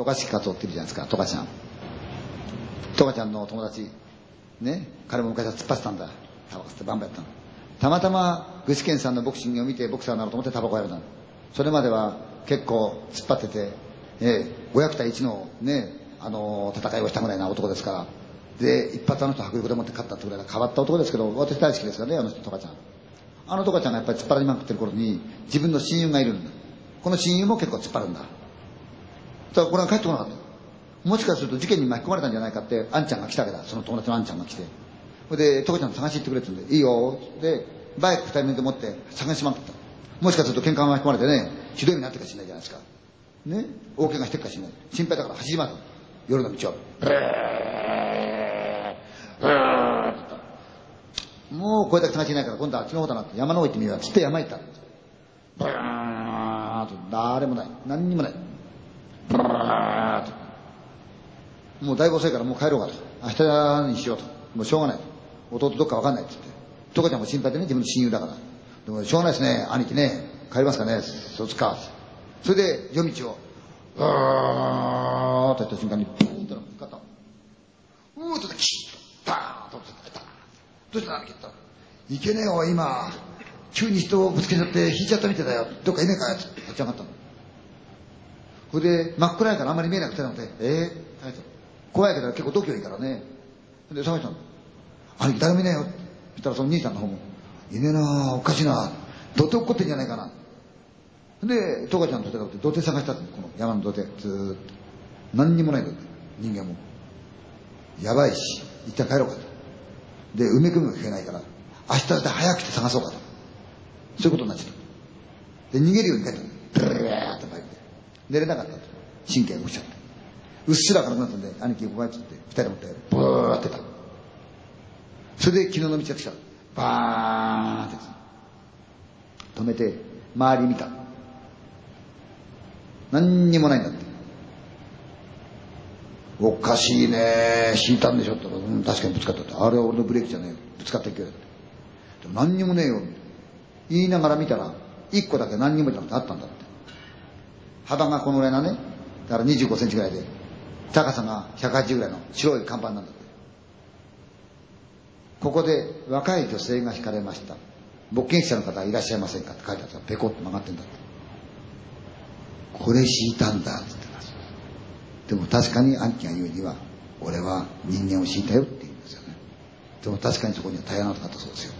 トカシカツっているじゃないですか、トカちゃん。トカちゃんの友達、ね、彼も昔は突っ走ったんだ。タバコ吸ってバンバンやったの。たまたま具志堅さんのボクシングを見てボクサーになろうと思ってタバコやるの。それまでは結構突っ張ってて、ええ、500対1のね、あのー戦いをしたぐらいな男ですから。で、一発あの人迫力でもって勝ったってぐらい変わった男ですけど、私大好きですからね、あの人、トカちゃん。あのトカちゃんがやっぱり突っ張られまくってる頃に、自分の親友がいるんだ。この親友も結構突っ張るんだ。だからこれが帰ってこなかった。もしかすると事件に巻き込まれたんじゃないかって、あんちゃんが来たから、その友達のあんちゃんが来て。それで、トカちゃん探し行ってくれって言うんで、いいよ。で、バイク二人で持って探しまくった。もしかすると喧嘩が巻き込まれてね、ひどい目になってるかもしれないじゃないですか。ね？大怪我してるかしれない。心配だから走り回る。夜の道を。ブーブーもうこれだけ探しないから今度はあっちの方だなって山の方行ってみよう。つって山行った。ブーッと誰もない。何にもない。ブーともうだいぶ遅いからもう帰ろうかと。明日にしようと。もうしょうがない。弟どっかわかんないって言って。トカちゃんも心配でね、自分の親友だから。でもしょうがないですね、兄貴ね。帰りますかね、そうつか。それで夜道を、うーっとやった瞬間に、ピーンとぶつかった。うーっとキッと、バーンとぶつかった。どうした兄貴ったいけねえよ、今。急に人をぶつけちゃって引いちゃったみたいだよ。どっかいねえかよ立ち上がったの。それで、真っ暗いからあんまり見えなくてなので、ええー、怖いけど結構度胸いいからね。で、探したの。兄貴誰もいねえよって言ったらその兄さんの方も、いねえなおかしいな土手落っこってんじゃないかな。で、トカちゃんの土手がって土手探したって、この山の土手、ずーっと。何にもないんだって、人間も。やばいし、一旦帰ろうかと。で、埋め込みも聞けないから、明日だって早くて探そうかと。そういうことになっちゃった。で、逃げるように帰った。ブルー。寝れなかったと。神経が起きちゃって。うっすら軽くなったんで、兄貴、ここ帰ってって、二人で持って、ブーってた。それで昨日の道が来た。バーンって。止めて、周り見た。何にもないんだって。おかしいね引いたんでしょって言ったら、うん、確かにぶつかったって。あれは俺のブレーキじゃねえよ。ぶつかった勢いだって。何にもねえよ。言いながら見たら、一個だけ何にもじゃなくてあったんだって。幅がこのぐらいなね。だから25センチぐらいで、高さが180ぐらいの白い看板なんだって。ここで若い女性が惹かれました。目撃者の方いらっしゃいませんかって書いてあったらペコッと曲がってんだって。これ敷いたんだって言ってます。でも確かにアンキが言うには、俺は人間を敷いたよって言うんですよね。でも確かにそこには平らなかったそうですよ。